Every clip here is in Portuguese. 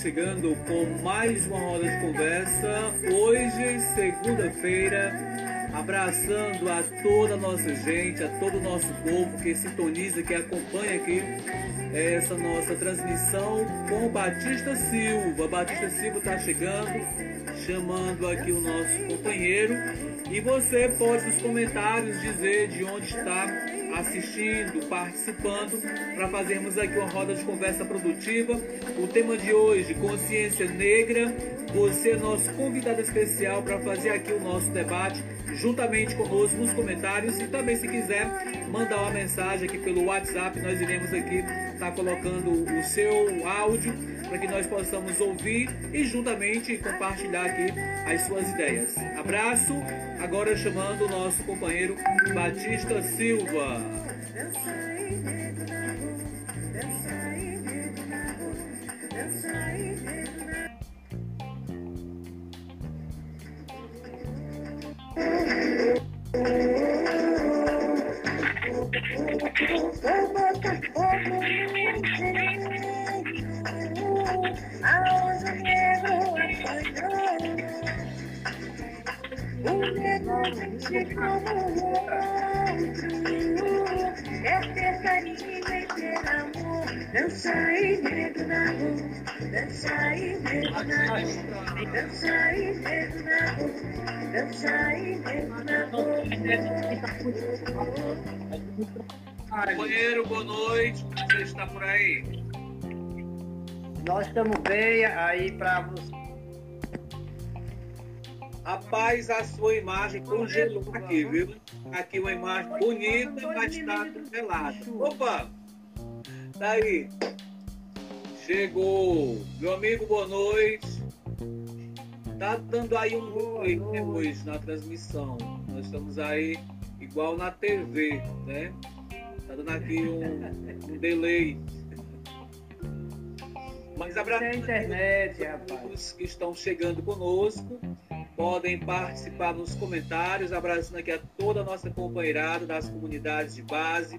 chegando com mais uma roda de conversa. Hoje, segunda-feira, abraçando a toda a nossa gente, a todo o nosso povo que sintoniza, que acompanha aqui essa nossa transmissão com o Batista Silva. Batista Silva está chegando, chamando aqui o nosso companheiro. E você pode nos comentários dizer de onde está assistindo, participando, para fazermos aqui uma roda de conversa produtiva. O tema de hoje, consciência negra. Você é nosso convidado especial para fazer aqui o nosso debate juntamente conosco nos comentários e também se quiser mandar uma mensagem aqui pelo WhatsApp, nós iremos aqui estar tá colocando o seu áudio para que nós possamos ouvir e juntamente compartilhar aqui as suas ideias. Abraço, agora chamando o nosso companheiro Batista Silva. Dança e medo na rua. Dança e medo na rua. Dança e medo na rua. Dança e medo na rua. Companheiro, boa noite. Você está por aí? Nós estamos bem aí para você. Rapaz, a sua imagem congelou aqui, viu? Aqui uma imagem bonita, mas está congelada. Opa! Tá aí. Chegou. Meu amigo, boa noite. Tá dando aí um ruim hoje na transmissão. Nós estamos aí igual na TV, né? Tá dando aqui um, um delay. Mas abraço a internet, todos que estão chegando conosco. Podem participar nos comentários, abraçando aqui a toda a nossa companheirada das comunidades de base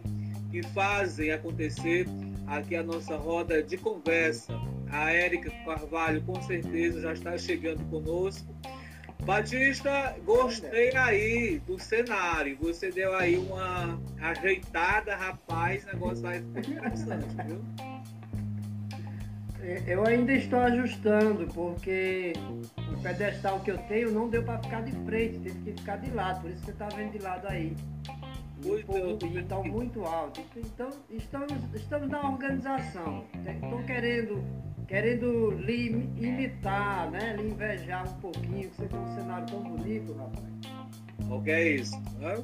que fazem acontecer aqui a nossa roda de conversa. A Érica Carvalho com certeza já está chegando conosco. Batista, gostei aí do cenário. Você deu aí uma ajeitada, rapaz, o negócio vai ficar interessante, viu? Eu ainda estou ajustando, porque o pedestal que eu tenho não deu para ficar de frente, teve que ficar de lado, por isso que você está vendo de lado aí. Muito, e está muito alto. Então, estamos, estamos na organização. Estão querendo, querendo lhe imitar, né? lhe invejar um pouquinho, que você tem um cenário tão bonito, rapaz. O que é isso? Né?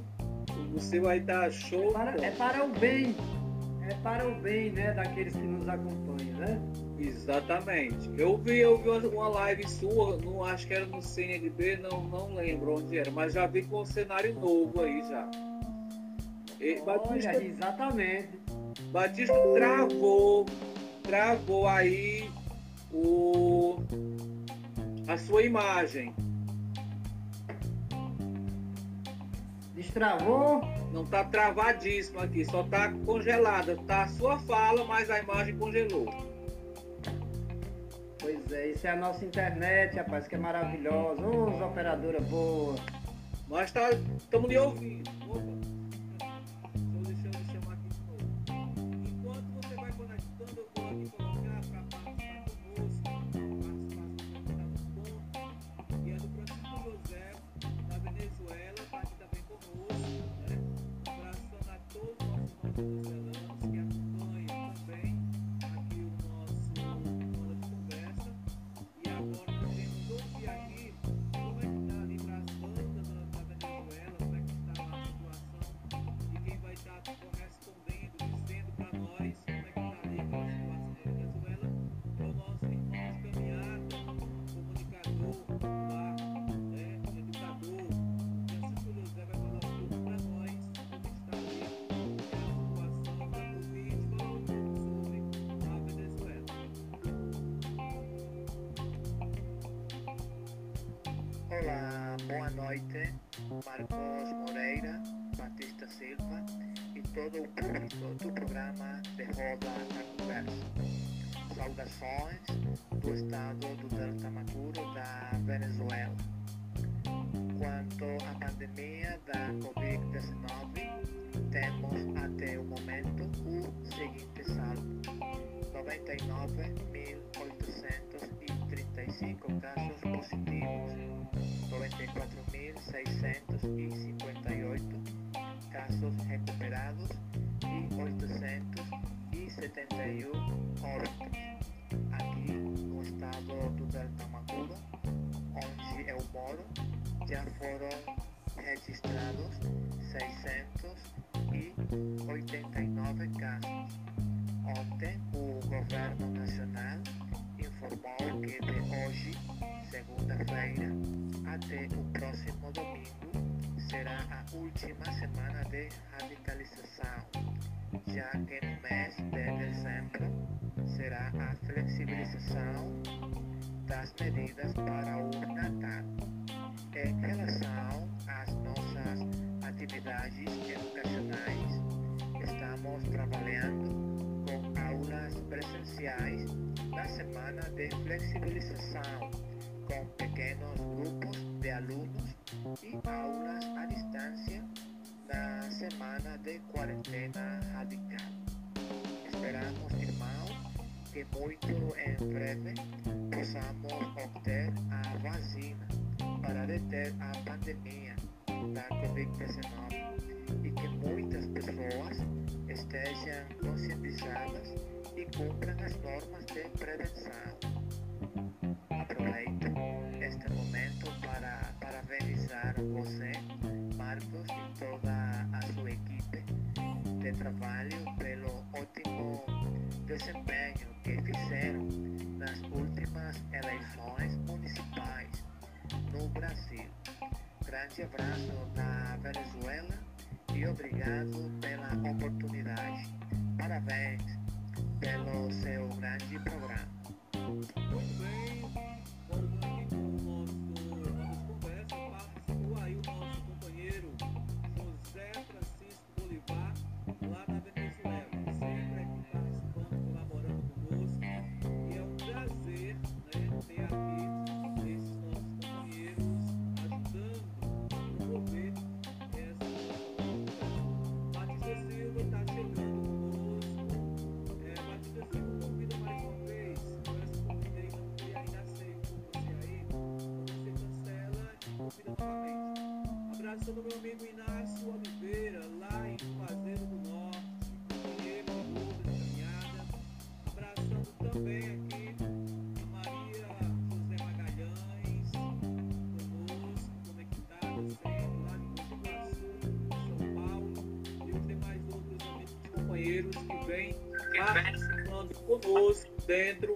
Você vai estar show. É para, é para o bem. É para o bem né, daqueles que nos acompanham, né? Exatamente. Eu vi, eu vi uma live sua, no, acho que era no CNB, não, não lembro onde era, mas já vi com um cenário novo aí já. E, Batista, Olha, exatamente. Batista travou, travou aí o, a sua imagem. Destravou? Não tá travadíssimo aqui, só tá congelada. Tá a sua fala, mas a imagem congelou. Pois é, isso é a nossa internet, rapaz, que é maravilhosa. Ô, oh, operadora boa. Nós estamos tá, lhe ouvindo. Thank you. Opa. boa noite, Marcos Moreira, Batista Silva e todo o público do programa de Roda a Conversa. saudações do estado do Delta da Venezuela. Quanto à pandemia da Covid-19, temos até o momento o seguinte saldo: 99.835 casos positivos, 94.658 casos recuperados e 871 óbitos. Aqui no estado do Delta Macuro, onde eu moro, já foram registrados 689 casos. Ontem, governo nacional informou que de hoje, segunda-feira, até o próximo domingo, será a última semana de radicalização, já que no mês de dezembro será a flexibilização das medidas para o Natal. Em relação às nossas atividades educacionais, estamos trabalhando na semana de flexibilização, com pequenos grupos de alunos e aulas à distância na semana de quarentena radical. Esperamos, irmãos, que muito em breve possamos obter a vacina para deter a pandemia da Covid-19 e que muitas pessoas estejam conscientizadas e cumpram as normas de prevenção. Aproveito este momento para parabenizar você, Marcos, e toda a sua equipe de trabalho pelo ótimo desempenho que fizeram nas últimas eleições municipais no Brasil. Grande abraço na Venezuela e obrigado pela oportunidade. Parabéns pelo seu grande programa. Abraçando meu amigo Inácio Oliveira, lá em Juazeiro do Norte, companheiro luta, de caminhada. Abraçando também aqui a Maria José Magalhães, conosco, conectado sempre lá Guaçu, São Paulo, e os demais outros amigos companheiros que vêm participando conosco dentro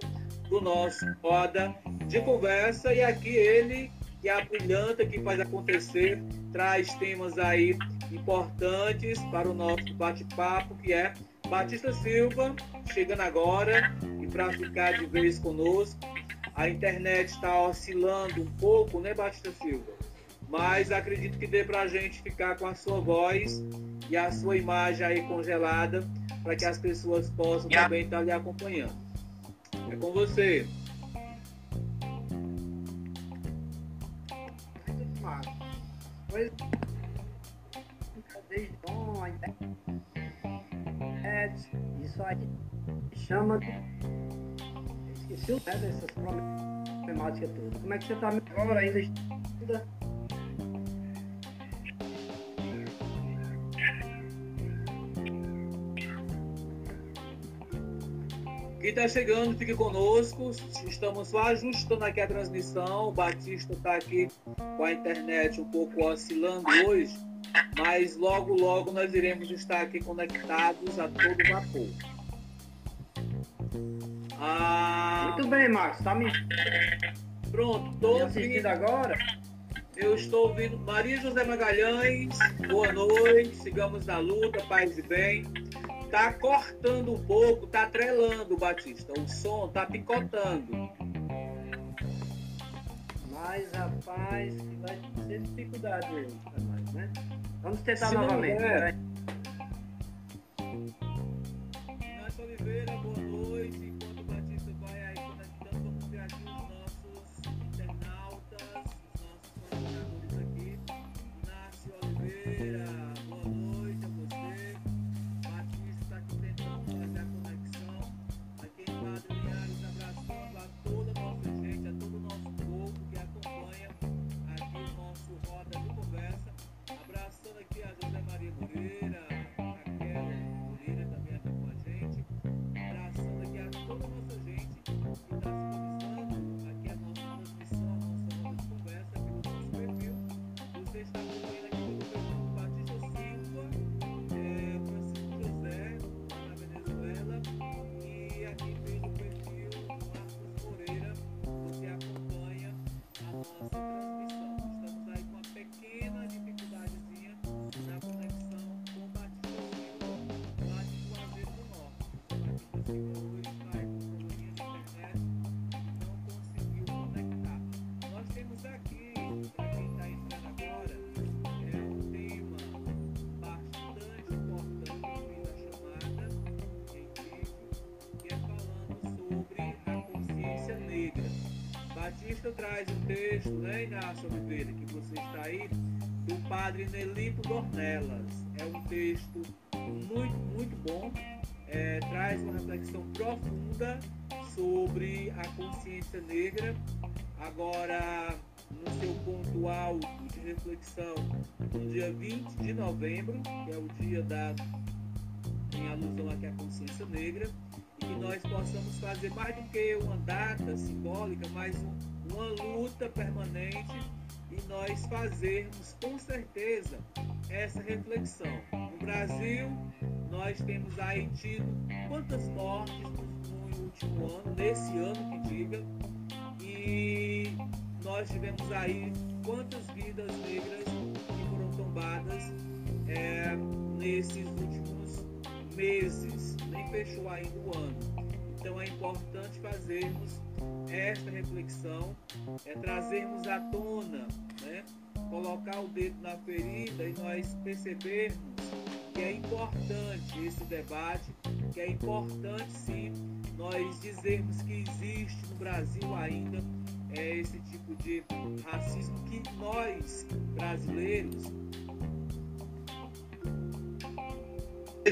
do nosso Roda de Conversa. E aqui ele, que é a brilhanta, que faz acontecer, traz temas aí importantes para o nosso bate-papo, que é Batista Silva, chegando agora e para ficar de vez conosco. A internet está oscilando um pouco, né, Batista Silva? Mas acredito que dê para a gente ficar com a sua voz e a sua imagem aí congelada para que as pessoas possam também estar lhe acompanhando. É com você. Pois desde a internet, isso aí. Chama. De. Esqueci né, dessas problemáticas todas. Como é que você está agora ainda Quem está chegando, fique conosco. Estamos só ajustando aqui a transmissão. O Batista está aqui com a internet um pouco oscilando hoje, mas logo, logo nós iremos estar aqui conectados a todo vapor. Ah, Muito bem, Marcos. Tá me pronto, assistindo ouvindo, agora? eu estou ouvindo Maria José Magalhães. Boa noite, sigamos na luta, paz e bem. Tá cortando um pouco, tá atrelando, Batista. O som tá picotando. Mas, rapaz, vai ser dificuldade pra nós, né? Vamos tentar Se novamente. Um texto, né, Inácio Oliveira, que você está aí, do padre Nelipo Dornelas. É um texto muito, muito bom, é, traz uma reflexão profunda sobre a consciência negra. Agora, no seu ponto alto de reflexão, no dia 20 de novembro, que é o dia da em alusão aqui à consciência negra, e que nós possamos fazer mais do que uma data simbólica, mas um, uma luta permanente e nós fazermos com certeza essa reflexão. No Brasil, nós temos aí tido quantas mortes no último ano, nesse ano que diga, e nós tivemos aí quantas vidas negras que foram tombadas é, nesses últimos meses, nem fechou ainda o ano. Então é importante fazermos esta reflexão, é trazermos à tona, né? colocar o dedo na ferida e nós percebermos que é importante esse debate, que é importante sim nós dizermos que existe no Brasil ainda é, esse tipo de racismo que nós, brasileiros,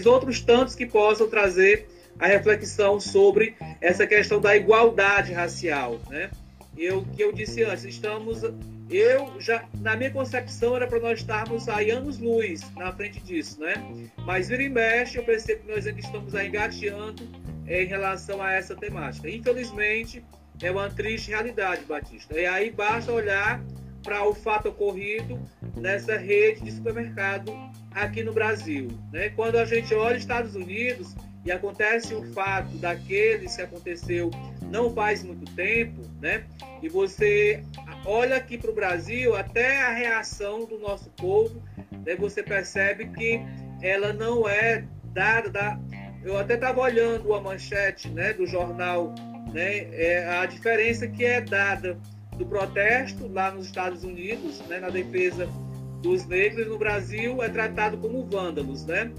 outros tantos que possam trazer a reflexão sobre essa questão da igualdade racial, né? Eu que eu disse antes, estamos eu já na minha concepção era para nós estarmos aí anos luz na frente disso, né? Mas vira e mexe, eu percebo que nós ainda estamos aí engateando em relação a essa temática. Infelizmente, é uma triste realidade, Batista. E aí basta olhar para o fato ocorrido nessa rede de supermercado aqui no Brasil. Né? Quando a gente olha Estados Unidos e acontece o fato daqueles que aconteceu não faz muito tempo, né? E você olha aqui para o Brasil, até a reação do nosso povo, né? você percebe que ela não é dada. Da... Eu até estava olhando a manchete né, do jornal, né, é a diferença que é dada do protesto lá nos Estados Unidos, né, na defesa dos negros, no Brasil é tratado como vândalos, né?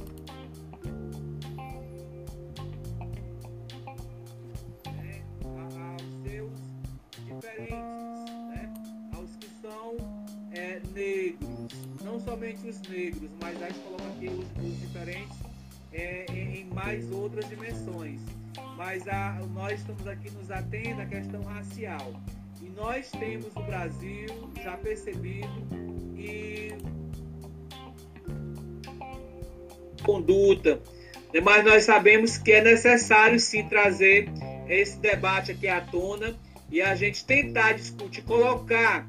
Somente os negros, mas a gente coloca aqui os, os diferentes é, em, mais outras dimensões. Mas a, nós estamos aqui nos atendo à questão racial. E nós temos no Brasil já percebido e conduta, mas nós sabemos que é necessário sim trazer esse debate aqui à tona e a gente tentar discutir, colocar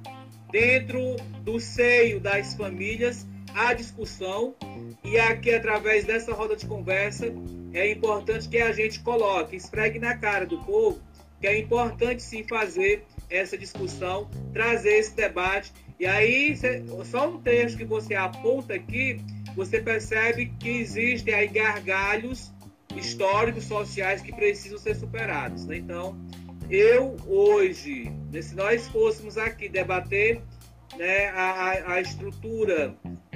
dentro do seio das famílias a discussão e aqui através dessa roda de conversa é importante que a gente coloque, esfregue na cara do povo que é importante sim fazer essa discussão, trazer esse debate e aí só um texto que você aponta aqui você percebe que existem aí gargalhos históricos, sociais que precisam ser superados. Né? Então, eu hoje, né, se nós fôssemos aqui debater né, a, a estrutura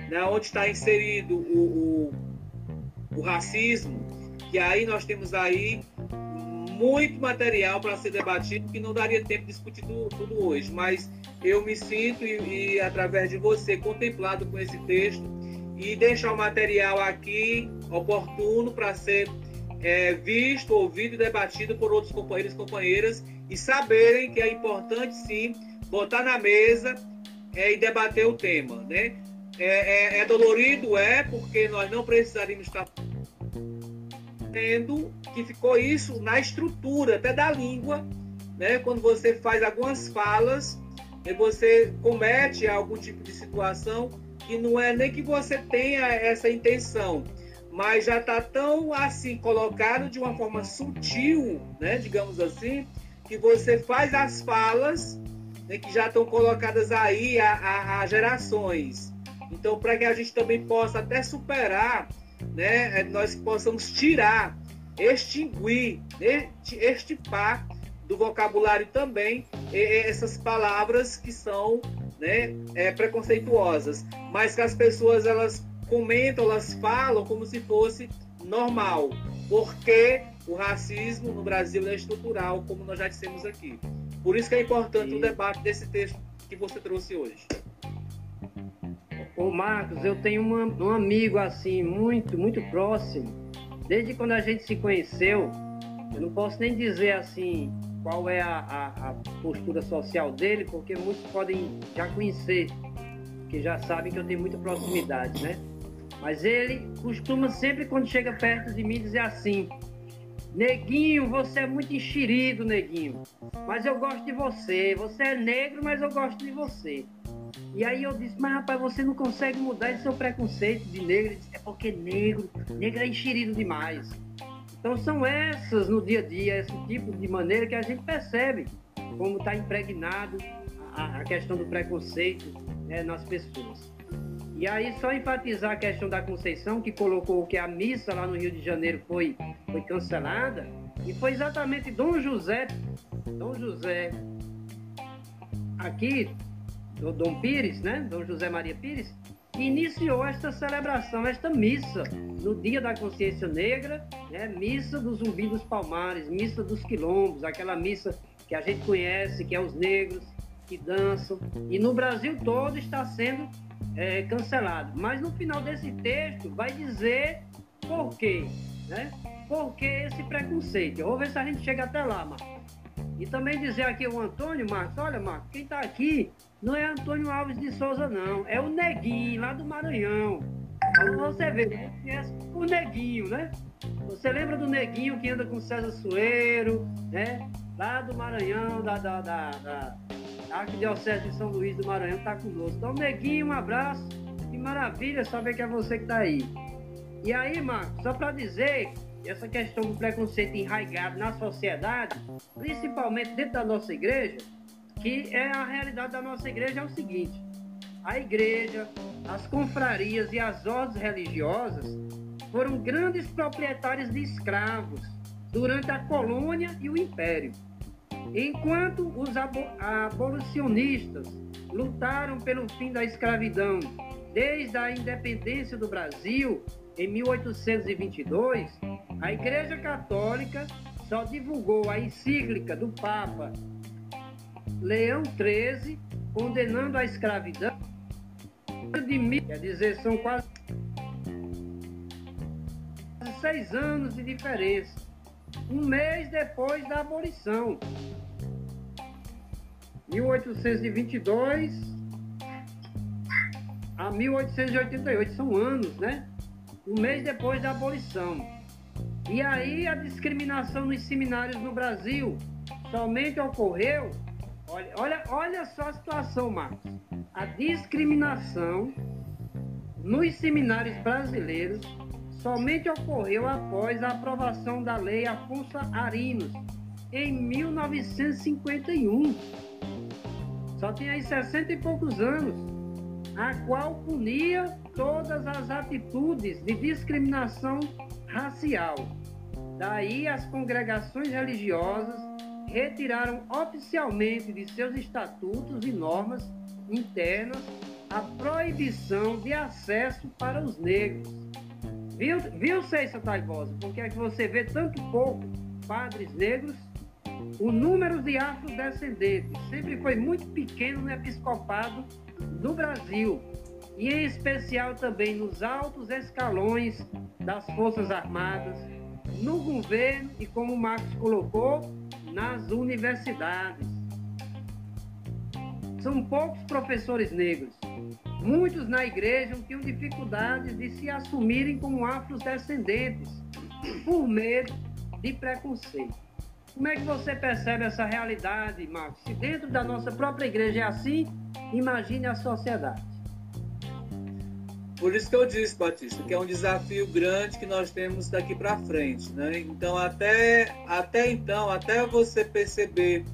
né, onde está inserido o, o, o racismo, que aí nós temos aí muito material para ser debatido que não daria tempo de discutir tudo, tudo hoje, mas eu me sinto e, e, através de você contemplado com esse texto e deixar o material aqui oportuno para ser é, visto, ouvido e debatido por outros companheiros e companheiras e saberem que é importante sim botar na mesa é, e debater o tema, né? É, é, é dolorido, é, porque nós não precisaríamos estar tendo que ficou isso na estrutura até da língua, né? Quando você faz algumas falas, e você comete algum tipo de situação que não é nem que você tenha essa intenção, mas já está tão assim colocado de uma forma sutil, né, digamos assim, que você faz as falas né, que já estão colocadas aí há, gerações. Então, para que a gente também possa até superar, né, é, nós possamos tirar, extinguir, extirpar do vocabulário também essas palavras que são né, é, preconceituosas, mas que as pessoas elas comentam, elas falam como se fosse normal, porque o racismo no Brasil é estrutural, como nós já dissemos aqui. Por isso que é importante Sim. o debate desse texto que você trouxe hoje. Ô Marcos, eu tenho uma- um amigo assim, muito, muito próximo. Desde quando a gente se conheceu, eu não posso nem dizer assim qual é a, a- a postura social dele, porque muitos podem já conhecer, que já sabem que eu tenho muita proximidade, né? Mas ele costuma sempre, quando chega perto de mim, dizer assim: Neguinho, você é muito enxerido, neguinho. Mas eu gosto de você. Você é negro, mas eu gosto de você. E aí eu disse, mas rapaz, você não consegue mudar esse seu preconceito de negro. Ele disse, é porque negro, negro é enxerido demais. Então são essas no dia a dia, esse tipo de maneira que a gente percebe como está impregnado a, a questão do preconceito né, nas pessoas. E aí só enfatizar a questão da Conceição, que colocou que a missa lá no Rio de Janeiro foi, foi cancelada, e foi exatamente Dom José, Dom José aqui, do Dom Pires, né? Dom José Maria Pires, que iniciou esta celebração, esta missa, no Dia da Consciência Negra, né? Missa do Zumbi dos Palmares, missa dos quilombos, aquela missa que a gente conhece, que é os negros que dançam, e no Brasil todo está sendo é, cancelado. Mas no final desse texto vai dizer por quê, né? Por que esse preconceito? Vou ver se a gente chega até lá, Marcos. E também dizer aqui o Antônio, Marcos, olha, Marcos, quem está aqui não é Antônio Alves de Souza, não. É o Neguinho, lá do Maranhão. Você vê, conhece o Neguinho, né? Você lembra do Neguinho que anda com César Sueiro, né? Lá do Maranhão, da, da, da, da Arquidiocese de São Luís do Maranhão, está conosco. Então, Neguinho, um abraço. Que maravilha saber que é você que está aí. E aí, Marcos, só para dizer essa questão do preconceito enraizado na sociedade, principalmente dentro da nossa igreja, que é a realidade da nossa igreja é o seguinte: a igreja, as confrarias e as ordens religiosas foram grandes proprietários de escravos durante a colônia e o império. Enquanto os abo- abolicionistas lutaram pelo fim da escravidão desde a independência do Brasil em 1822, a Igreja Católica só divulgou a encíclica do Papa Leão XIII condenando a escravidão de mil, quer dizer, são quase seis anos de diferença, um mês depois da abolição. 1822 a 1888, são anos, né? Um mês depois da abolição. E aí a discriminação nos seminários no Brasil somente ocorreu. Olha, olha, olha só a situação, Marcos. A discriminação nos seminários brasileiros somente ocorreu após a aprovação da Lei Afonso Arinos em 1951. Só tinha aí 60 e poucos anos, a qual punia todas as atitudes de discriminação racial. Daí as congregações religiosas retiraram oficialmente de seus estatutos e normas internas a proibição de acesso para os negros. Viu, viu Ceissa Taibosa? Por que é que você vê tanto pouco padres negros? O número de afrodescendentes sempre foi muito pequeno no episcopado do Brasil, e em especial também nos altos escalões das Forças Armadas, no governo e, como o Marcos colocou, nas universidades. São poucos professores negros. Muitos na igreja tinham dificuldades de se assumirem como afrodescendentes por medo de preconceito. Como é que você percebe essa realidade, Marcos? Se dentro da nossa própria igreja é assim, imagine a sociedade. Por isso que eu disse, Batista, que é um desafio grande que nós temos daqui para frente, né? Então até até então, até você perceber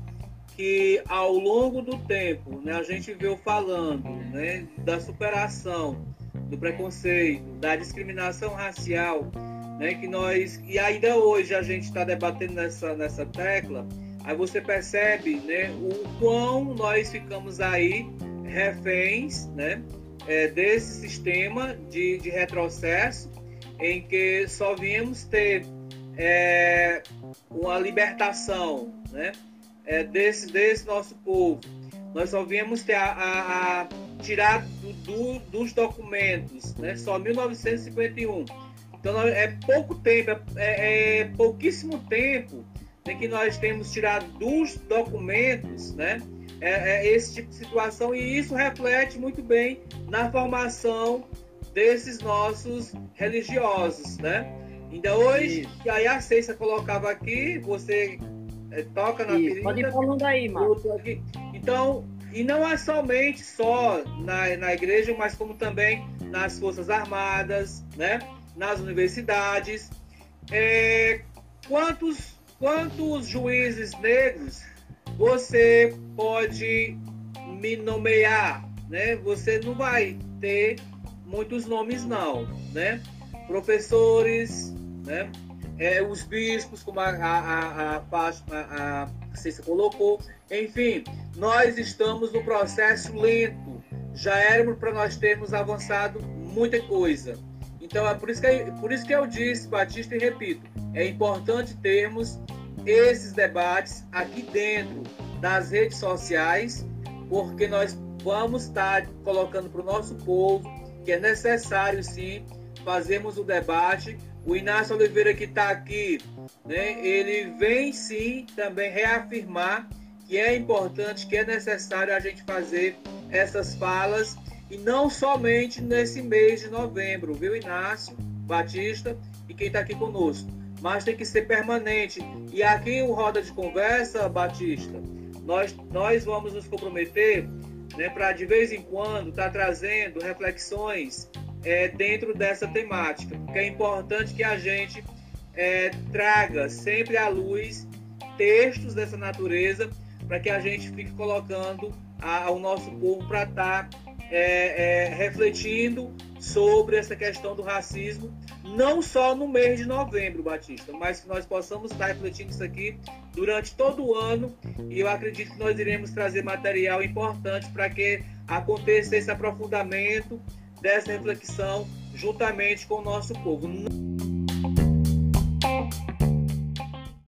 que ao longo do tempo, né, a gente veio falando, né, da superação do preconceito, da discriminação racial, né, que nós e ainda hoje a gente está debatendo nessa nessa tecla, aí você percebe, né, o quão nós ficamos aí reféns, né? é, desse sistema de, de retrocesso em que só viemos ter é, uma libertação né, é, desse, desse nosso povo. Nós só viemos ter a, a, a tirar do, do, dos documentos, né? só 1951. Então é pouco tempo, é, é, é pouquíssimo tempo né, que nós temos tirado dos documentos, né? É, é, esse tipo de situação e isso reflete muito bem na formação desses nossos religiosos, né? Ainda hoje, e aí a Ceissa colocava aqui, você é, toca na Isso, Pode ir falando aí, mano. Então, e não é somente só na, na igreja, mas como também nas Forças Armadas, né? nas universidades. É, quantos, quantos juízes negros você pode me nomear? Né? Você não vai ter muitos nomes, não. Né? Professores, né? É, os bispos, como a, a, a, a, a colocou. Enfim, nós estamos no processo lento. Já éramos para nós termos avançado muita coisa. Então é por isso, que, por isso que eu disse, Batista, e repito, é importante termos esses debates aqui dentro das redes sociais, porque nós vamos estar colocando para o nosso povo que é necessário sim fazermos o debate. O Inácio Oliveira que está aqui, né, ele vem sim também reafirmar que é importante, que é necessário a gente fazer essas falas e não somente nesse mês de novembro, viu, Inácio Batista e quem está aqui conosco, mas tem que ser permanente. E aqui o Roda de Conversa, Batista, nós, nós vamos nos comprometer né, para de vez em quando estar tá trazendo reflexões é, dentro dessa temática, porque é importante que a gente é, traga sempre à luz textos dessa natureza para que a gente fique colocando ao nosso povo para estar tá é, é, refletindo sobre essa questão do racismo, não só no mês de novembro, Batista, mas que nós possamos estar refletindo isso aqui durante todo o ano. E eu acredito que nós iremos trazer material importante para que aconteça esse aprofundamento dessa reflexão juntamente com o nosso povo.